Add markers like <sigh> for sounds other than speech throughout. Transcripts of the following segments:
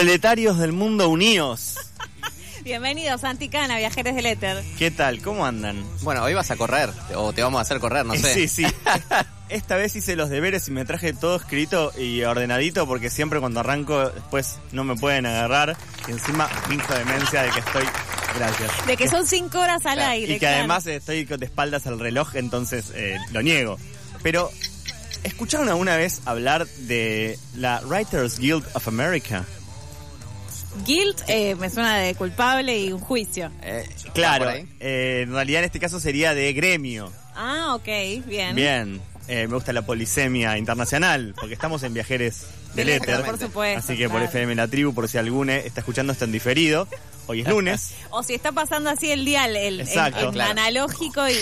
Proletarios del mundo unidos. Bienvenidos, Anticana, viajeros del éter. ¿Qué tal? ¿Cómo andan? Bueno, hoy vas a correr, o te vamos a hacer correr, no sé. Sí, sí. <laughs> Esta vez hice los deberes y me traje todo escrito y ordenadito porque siempre cuando arranco después no me pueden agarrar y encima finjo demencia de que estoy... Gracias. De que son cinco horas al aire. Y que claro. además estoy de espaldas al reloj, entonces eh, lo niego. Pero, ¿escucharon alguna vez hablar de la Writers Guild of America? Guilt eh, me suena de culpable y un juicio. Eh, Claro, ¿va por ahí? eh, en realidad en este caso sería de gremio. Ah, ok, bien. Bien, eh, me gusta la polisemia internacional, porque estamos en Viajeres del Éter. por supuesto, Así que por. FM La Tribu, por si alguno está escuchando esto en diferido, hoy es lunes. <laughs> O si está pasando así el día, el, el- Exacto. el Claro. analógico y, y-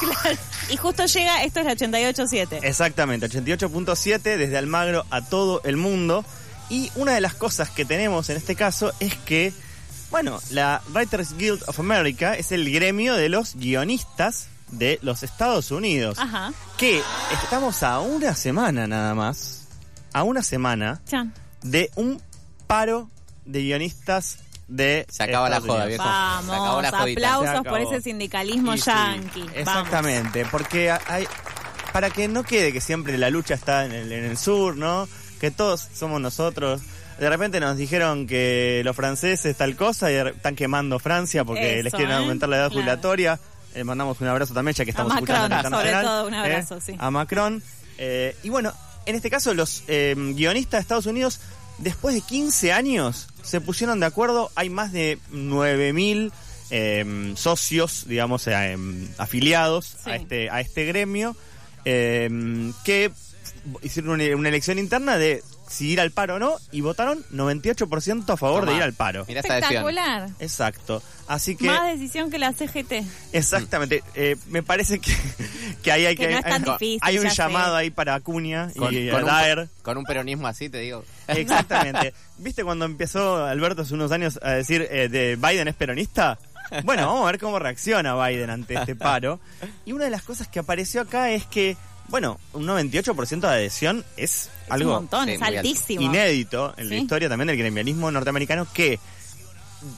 claro. Y justo llega, esto es la 88.7. Exactamente, 88.7 desde Almagro a todo el mundo. Y una de las cosas que tenemos en este caso es que, bueno, la Writers Guild of America es el gremio de los guionistas de los Estados Unidos. Ajá. Que estamos a una semana nada más, a una semana Chan. de un paro de guionistas de Se acaba la joda, Unidos. viejo. Se acabó Vamos, la jodita. Se aplausos acabó. por ese sindicalismo Y sí, yanqui. Vamos. exactamente, porque hay para que no quede que siempre la lucha está en el, en el sur, ¿no? Que todos somos nosotros. De repente nos dijeron que los franceses tal cosa y están quemando Francia porque Eso, les quieren ¿eh? aumentar la edad Claro. jubilatoria. Le mandamos un abrazo también, ya que estamos Macron, escuchando la sobre todo un abrazo, ¿eh? sí. A Macron. Eh, y bueno, en este caso los eh, guionistas de Estados Unidos, después de 15 años, se pusieron de acuerdo. Hay más de 9.000 eh, socios, digamos, eh, em, afiliados Sí. a, este, a este gremio, eh, que hicieron una, una elección interna de si ir al paro o no, y votaron 98% a favor de ir al paro. Mirá esta decisión. Espectacular. Exacto. Así que... Más decisión que la CGT. Exactamente, eh, me parece que, que ahí hay Que que, no es tan hay, difícil, hay un sé. llamado ahí para Acuña Con, y con Daer. un, con un peronismo así, te digo. Exactamente. <laughs> ¿Viste cuando empezó Alberto hace unos años a decir eh, de Biden es peronista? Bueno, vamos a ver cómo reacciona Biden ante este paro. Y una de las cosas que apareció acá es que, bueno, un 98% de adhesión es Es algo un montón, sí, es muy alto. altísimo. inédito en la historia también del gremialismo norteamericano que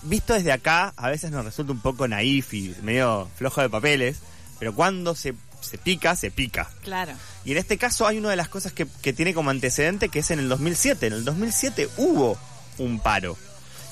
visto desde acá a veces nos resulta un poco naif y medio flojo de papeles, pero cuando se, se pica, se pica. Claro. Y en este caso hay una de las cosas que, que tiene como antecedente que es en el 2007. En el 2007 hubo un paro.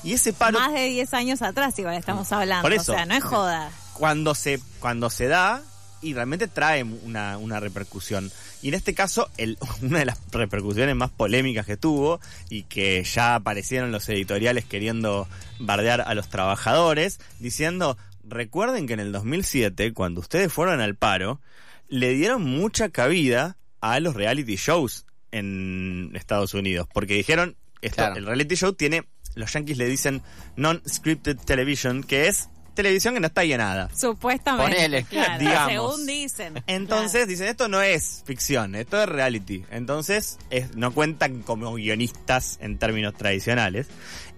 Y ese paro Más de 10 años atrás igual estamos hablando. Por eso. O sea, no es joda. cuando se cuando se da y realmente trae una, una repercusión. Y en este caso, el, <laughs> una de las repercusiones más polémicas que tuvo y que ya aparecieron los editoriales queriendo bardear a los trabajadores, diciendo, recuerden que en el 2007, cuando ustedes fueron al paro, le dieron mucha cabida a los reality shows en Estados Unidos, porque dijeron, esto, Claro. el reality show tiene, los yankees le dicen non-scripted television, que es televisión que no está llenada. Supuestamente. Ponele, claro, <laughs> digamos. Según dicen. Entonces dicen, esto no es ficción, esto es reality. Entonces es- no cuentan como guionistas en términos tradicionales.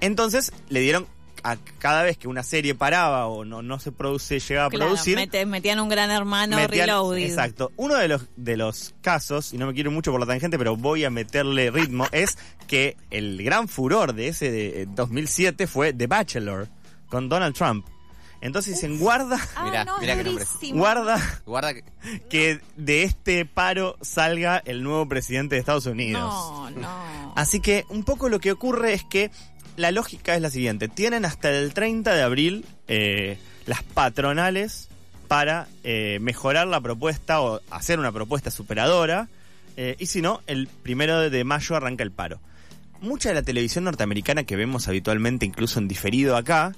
Entonces le dieron a cada vez que una serie paraba o no, no se produce, llegaba a producir. metían un gran hermano metían- reloaded. Exacto. Uno de los, de los casos, y no me quiero mucho por la tangente, pero voy a meterle ritmo, <laughs> es que el gran furor de ese de eh, 2007 fue The Bachelor con Donald Trump. Entonces dicen, guarda, Ah, Mirá, no, mirá qué nombre. durísimo. guarda Guarda que. que de este paro salga el nuevo presidente de Estados Unidos. No, no. Así que un poco lo que ocurre es que la lógica es la siguiente. Tienen hasta el 30 de abril eh, las patronales para eh, mejorar la propuesta o hacer una propuesta superadora. eh, y si no, el primero de mayo arranca el paro. Mucha de la televisión norteamericana que vemos habitualmente, incluso en diferido acá,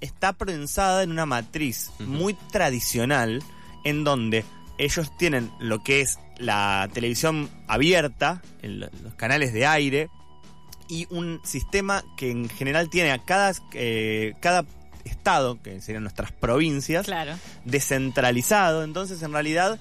está prensada en una matriz muy tradicional en donde ellos tienen lo que es la televisión abierta, en los canales de aire, y un sistema que en general tiene a cada, eh, cada estado, que serían nuestras provincias, Claro. descentralizado. Entonces, en realidad,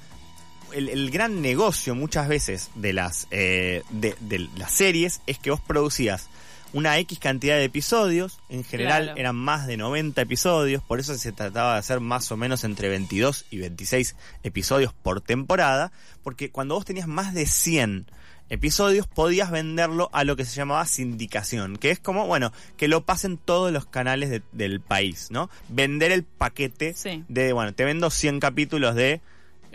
el, el gran negocio muchas veces de las, eh, de, de las series es que vos producías una X cantidad de episodios, en general Claro. eran más de 90 episodios, por eso se trataba de hacer más o menos entre 22 y 26 episodios por temporada, porque cuando vos tenías más de 100 episodios, podías venderlo a lo que se llamaba sindicación, que es como, bueno, que lo pasen todos los canales de- del país, ¿no? Vender el paquete Sí. de, bueno, te vendo 100 capítulos de,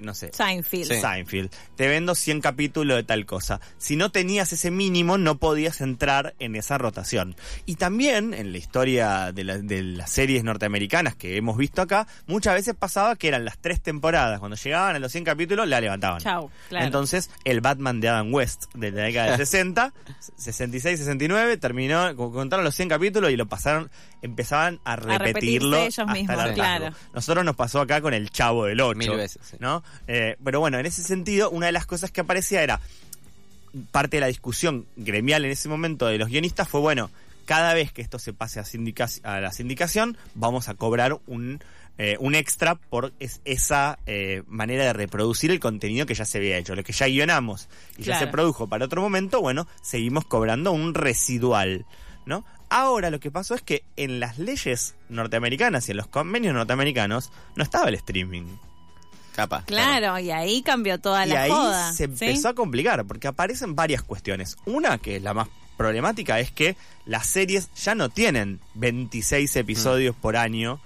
no sé, Seinfeld. Sí. Seinfeld. Te vendo 100 capítulos de tal cosa. Si no tenías ese mínimo, no podías entrar en esa rotación. Y también en la historia de, la- de las series norteamericanas que hemos visto acá, muchas veces pasaba que eran las tres temporadas. Cuando llegaban a los 100 capítulos, la levantaban. Chau, claro. Entonces, el Batman de Adam West de la década de 60, 66, 69, terminó, co- contaron los 100 capítulos y lo pasaron, empezaban a repetirlo ellos hasta mismos, el claro. Nosotros nos pasó acá con el Chavo del 8. Mil veces, sí. ¿no? Eh, pero bueno, en ese sentido, una de las cosas que aparecía era parte de la discusión gremial en ese momento de los guionistas fue, bueno, cada vez que esto se pase a, sindica- a la sindicación, vamos a cobrar un, eh, un extra por es- esa eh, manera de reproducir el contenido que ya se había hecho. Lo que ya guionamos y ya se produjo para otro momento, bueno, seguimos cobrando un residual, ¿no? Ahora lo que pasó es que en las leyes norteamericanas y en los convenios norteamericanos no estaba el streaming. Capa. Claro, y ahí cambió toda Y la ahí joda. se ¿sí? empezó a complicar, porque aparecen varias cuestiones. Una, que es la más problemática, es que las series ya no tienen 26 episodios por año,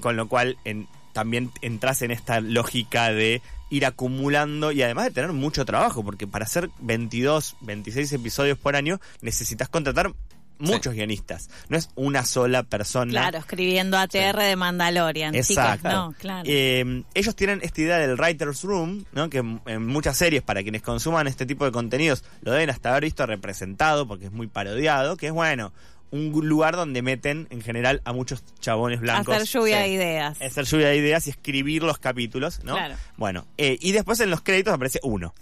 con lo cual en- también entras en esta lógica de ir acumulando y además de tener mucho trabajo, porque para hacer 22, 26 episodios por año necesitas contratar muchos guionistas. No es una sola persona. Claro, escribiendo ATR de Mandalorian. Exacto. No, claro. Eh, ellos tienen esta idea del Writer's Room, ¿no? que en, muchas series, para quienes consuman este tipo de contenidos, lo deben hasta haber visto representado, porque es muy parodiado, que es bueno, un lugar donde meten en general a muchos chabones blancos. Hacer lluvia de ideas. Hacer lluvia de ideas y escribir los capítulos, ¿no? Claro. Bueno, eh, y después en los créditos aparece uno.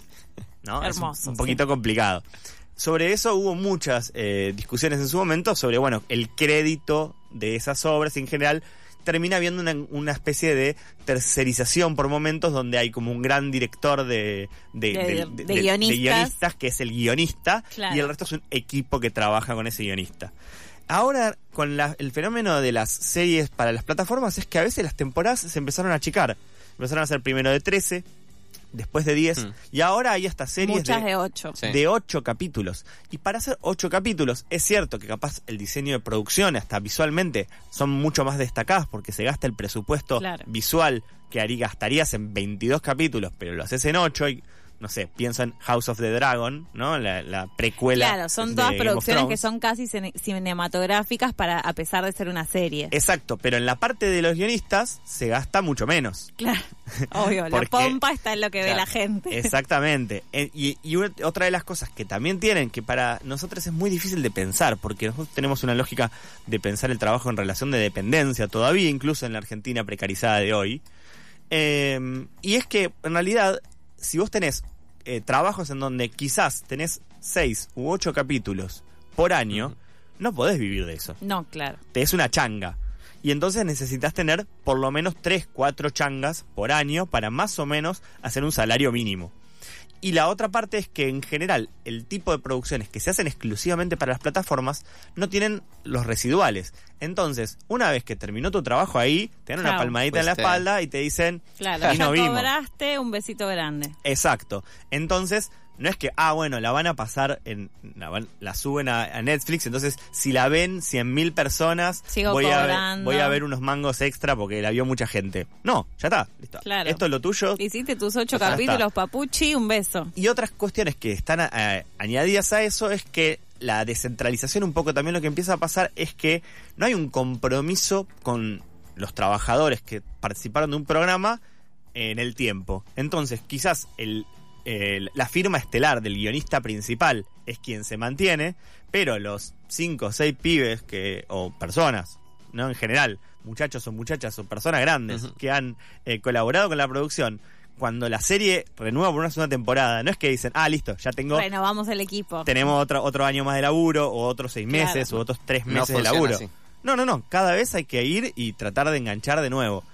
¿no? Es un- Hermoso, un, poquito complicado. Sobre eso hubo muchas eh, discusiones en su momento sobre, bueno, el crédito de esas obras en general termina habiendo una, una especie de tercerización por momentos donde hay como un gran director de, de, De- de- de guionistas. guionistas, que es el guionista Claro. y el resto es un equipo que trabaja con ese guionista. Ahora, con la- el fenómeno de las series para las plataformas es que a veces las temporadas se empezaron a achicar. Empezaron a ser primero de 13, después de 10 Mm. y ahora hay hasta series Muchas de ocho. Sí. de 8 capítulos. Y para hacer 8 capítulos, es cierto que capaz el diseño de producción, hasta visualmente, son mucho más destacadas porque se gasta el presupuesto Claro. visual que harí- gastarías en 22 capítulos, pero lo haces en 8 y, no sé, pienso en House of the Dragon, ¿no? La, la precuela. Claro, son todas producciones que son casi cine- cinematográficas para a pesar de ser una serie. Exacto, pero en la parte de los guionistas se gasta mucho menos. Claro, <laughs> obvio, la pompa está en lo que ve la gente. Exactamente. Eh, Y, y una- otra de las cosas que también tienen, que para nosotros es muy difícil de pensar, porque nosotros tenemos una lógica de pensar el trabajo en relación de dependencia, todavía incluso en la Argentina precarizada de hoy. Eh, y es que, en realidad, si vos tenés eh, trabajos en donde quizás tenés seis u ocho capítulos por año, no podés vivir de eso No, claro. te es una changa. Y entonces necesitas tener por lo menos 3, 4 changas por año para más o menos hacer un salario mínimo. Y la otra parte es que en general el tipo de producciones que se hacen exclusivamente para las plataformas no tienen los residuales. Entonces, una vez que terminó tu trabajo ahí, te dan una palmadita en la Fuiste. espalda y te dicen, Claro, y ya no vimos. cobraste un besito grande. Exacto. Entonces, no es que, ah, bueno, la van a pasar en. La, van- la suben a, a Netflix, entonces si la ven 100.000 personas, Sigo voy a, ver, voy a ver unos mangos extra porque la vio mucha gente. No, ya está, listo. Claro. Esto es lo tuyo. Hiciste tus ocho capítulos, papuchi, un beso. Y otras cuestiones que están eh, añadidas a eso es que la descentralización un poco también lo que empieza a pasar es que no hay un compromiso con los trabajadores que participaron de un programa en el tiempo. Entonces, quizás el, el- la firma estelar del guionista principal es quien se mantiene, pero los cinco o seis pibes que, o personas, ¿no? En general, muchachos o muchachas o personas grandes que han eh, colaborado con la producción, cuando la serie renueva por una segunda temporada, no es que dicen, ah, listo, ya tengo, Renovamos el equipo. tenemos otro, otro año más de laburo, o otros seis Claro. meses, o otros tres No meses de laburo. así. No, no, no. Cada vez hay que ir y tratar de enganchar de nuevo.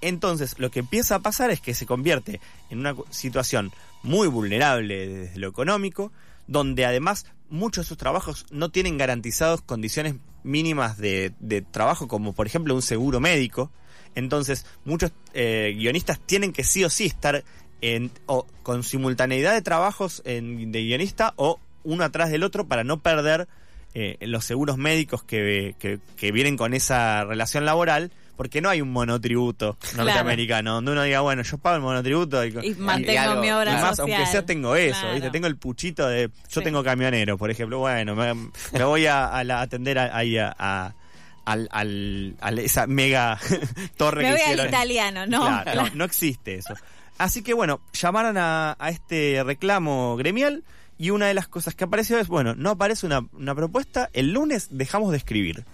Entonces, lo que empieza a pasar es que se convierte en una situación muy vulnerable desde lo económico, donde además muchos de sus trabajos no tienen garantizados condiciones mínimas de, trabajo, como por ejemplo un seguro médico. Entonces, muchos eh, guionistas tienen que sí o sí estar en, o con simultaneidad de trabajos de guionista o uno atrás del otro para no perder eh, los seguros médicos que vienen con esa relación laboral, porque no hay un monotributo norteamericano donde uno diga, bueno, yo pago el monotributo y, Y y- mantengo algo, mi obra y más, social. aunque sea tengo eso, Claro. ¿viste? Tengo el puchito de. Yo Sí. tengo camionero, por ejemplo. Bueno, me, me voy a, a la- atender ahí a, a- al, al- al- esa mega <laughs> torre Me que voy al italiano, no. Claro, claro. no, no existe eso. Así que bueno, llamaron a, a este reclamo gremial y una de las cosas que apareció es, bueno, no aparece una, una propuesta, el lunes dejamos de escribir.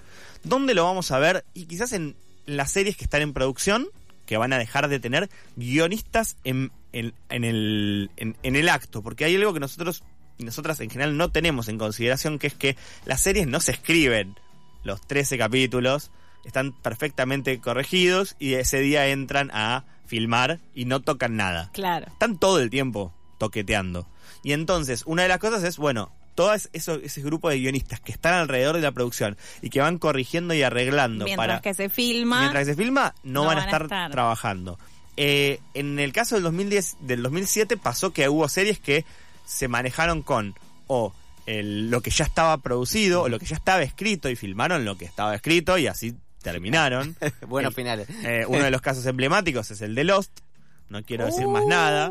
¿Dónde lo vamos a ver? Y quizás en las series que están en producción, que van a dejar de tener guionistas en, en, en el, en, en el acto, porque hay algo que nosotros y nosotras en general no tenemos en consideración, que es que las series no se escriben los 13 capítulos, están perfectamente corregidos y ese día entran a filmar y no tocan nada. Claro. Están todo el tiempo toqueteando. Y entonces, una de las cosas es, bueno, todo eso, ese grupo de guionistas que están alrededor de la producción y que van corrigiendo y arreglando Mientras para... que se filma. Mientras que se filma, no, no van, a van a estar, estar. trabajando. Eh, en el caso del 2010, del 2007 pasó que hubo series que se manejaron con o el- lo que ya estaba producido o lo que ya estaba escrito y filmaron lo que estaba escrito y así terminaron. <laughs> Buenos finales. Eh, uno de los casos emblemáticos es el de Lost. No quiero decir más nada.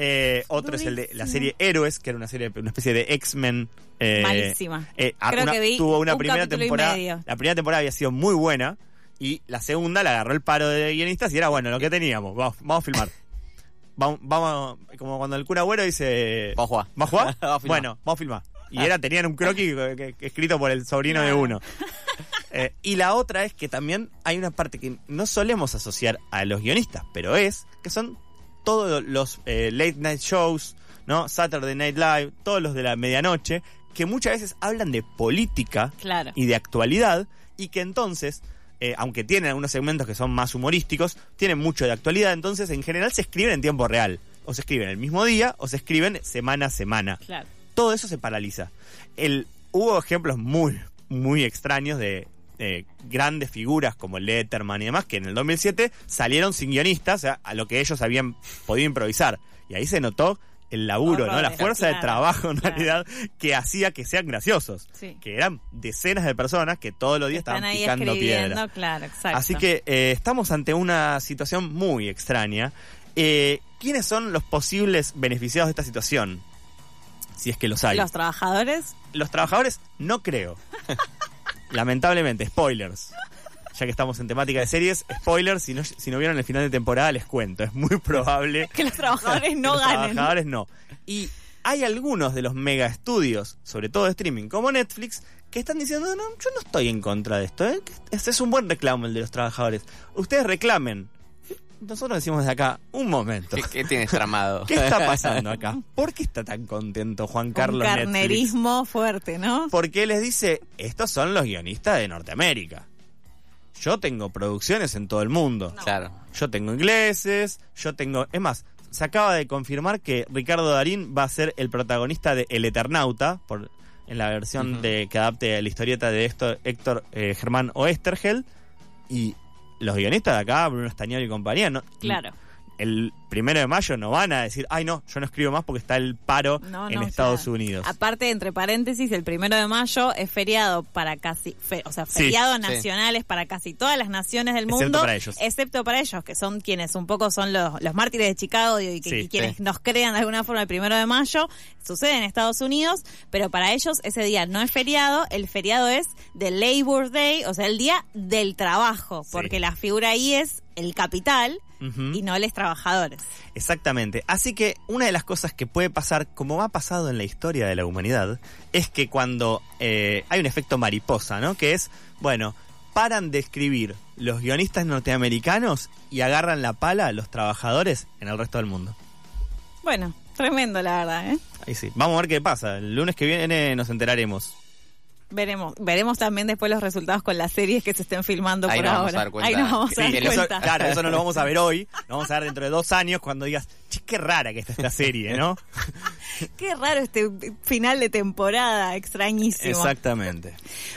Eh, otro es el de la serie Héroes, que era una serie, una especie de X-Men. eh, Malísima. eh, a- Creo una- que vi tuvo una un primera temporada. La primera temporada había sido muy buena y la segunda la agarró el paro de guionistas y era bueno lo que teníamos. Vamos, vamos a filmar. Vamos, vamos, como cuando el cura Agüero dice. Vamos a jugar. ¿Vas a jugar? <laughs> Vamos a bueno, vamos a filmar. Y era, tenían un croquis que- que- que- escrito por el sobrino de uno. Eh, y la otra es que también hay una parte que no solemos asociar a los guionistas, pero es que son todos los eh, late night shows, ¿no? Saturday Night Live, todos los de la medianoche, que muchas veces hablan de política Claro. y de actualidad, y que entonces, eh, aunque tienen algunos segmentos que son más humorísticos, tienen mucho de actualidad, entonces en general se escriben en tiempo real. O se escriben el mismo día, o se escriben semana a semana Claro. todo eso se paraliza. El, hubo ejemplos muy, muy extraños de eh, grandes figuras como Letterman y demás que en el 2007 salieron sin guionistas, o sea, a lo que ellos habían podido improvisar. Y ahí se notó el laburo, ¿no? La fuerza de trabajo en claro. realidad que hacía que sean graciosos. Sí. Que eran decenas de personas que todos los días Están estaban ahí picando piedra. claro. Así que eh, estamos ante una situación muy extraña. Eh, ¿Quiénes son los posibles beneficiados de esta situación? Si es que los hay. Los trabajadores, Los trabajadores, no creo. <laughs> Lamentablemente, spoilers. Ya que estamos en temática de series, spoilers, si no, si no vieron el final de temporada, les cuento. Es muy probable que los trabajadores no los ganen. trabajadores no. Y hay algunos de los mega estudios, sobre todo de streaming, como Netflix, que están diciendo, no, yo no estoy en contra de esto. ¿eh? Este es un buen reclamo el de los trabajadores. Ustedes reclamen. Nosotros decimos de acá, un momento. ¿Qué, qué tienes tramado? <laughs> ¿Qué está pasando acá? <laughs> ¿Por qué está tan contento Juan Carlos Un Netflix? carnerismo fuerte, ¿no? Porque les dice, estos son los guionistas de Norteamérica. Yo tengo producciones en todo el mundo. Claro. Yo tengo ingleses, yo tengo... Es más, se acaba de confirmar que Ricardo Darín va a ser el protagonista de El Eternauta, por, en la versión de que adapte la historieta de Héctor, Héctor eh, Germán Oestergel. Y los guionistas de acá, Bruno Estañaro y compañía, no, Claro. El primero de mayo no van a decir, ay no, yo no escribo más porque está el paro No, en Estados claro. Unidos. Aparte, entre paréntesis, el primero de mayo es feriado para casi, fe- o sea, Sí, feriados sí. nacionales para casi todas las naciones del Excepto mundo, para ellos. excepto para ellos, que son quienes un poco son los, los mártires de Chicago y, que- Sí, y quienes nos crean de alguna forma el primero de mayo, sucede en Estados Unidos, pero para ellos ese día no es feriado, el feriado es de Labor Day, o sea, el día del trabajo, porque la figura ahí es el capital Y no los trabajadores. Exactamente. Así que una de las cosas que puede pasar, como ha pasado en la historia de la humanidad, es que cuando eh, hay un efecto mariposa, ¿no? Que es, bueno, paran de escribir los guionistas norteamericanos y agarran la pala a los trabajadores en el resto del mundo. Bueno, tremendo la verdad, ¿eh? Ahí sí. Vamos a ver qué pasa. El lunes que viene nos enteraremos. Veremos, veremos también después los resultados con las series que se estén filmando Ahí por nos ahora. vamos a dar cuenta. Ahí nos vamos a Sí, dar eso- cuenta. claro, eso no lo vamos a ver hoy, <laughs> lo vamos a ver dentro de dos años cuando digas, che, qué rara que está esta serie, ¿no? <laughs> Qué raro este final de temporada, extrañísimo. Exactamente.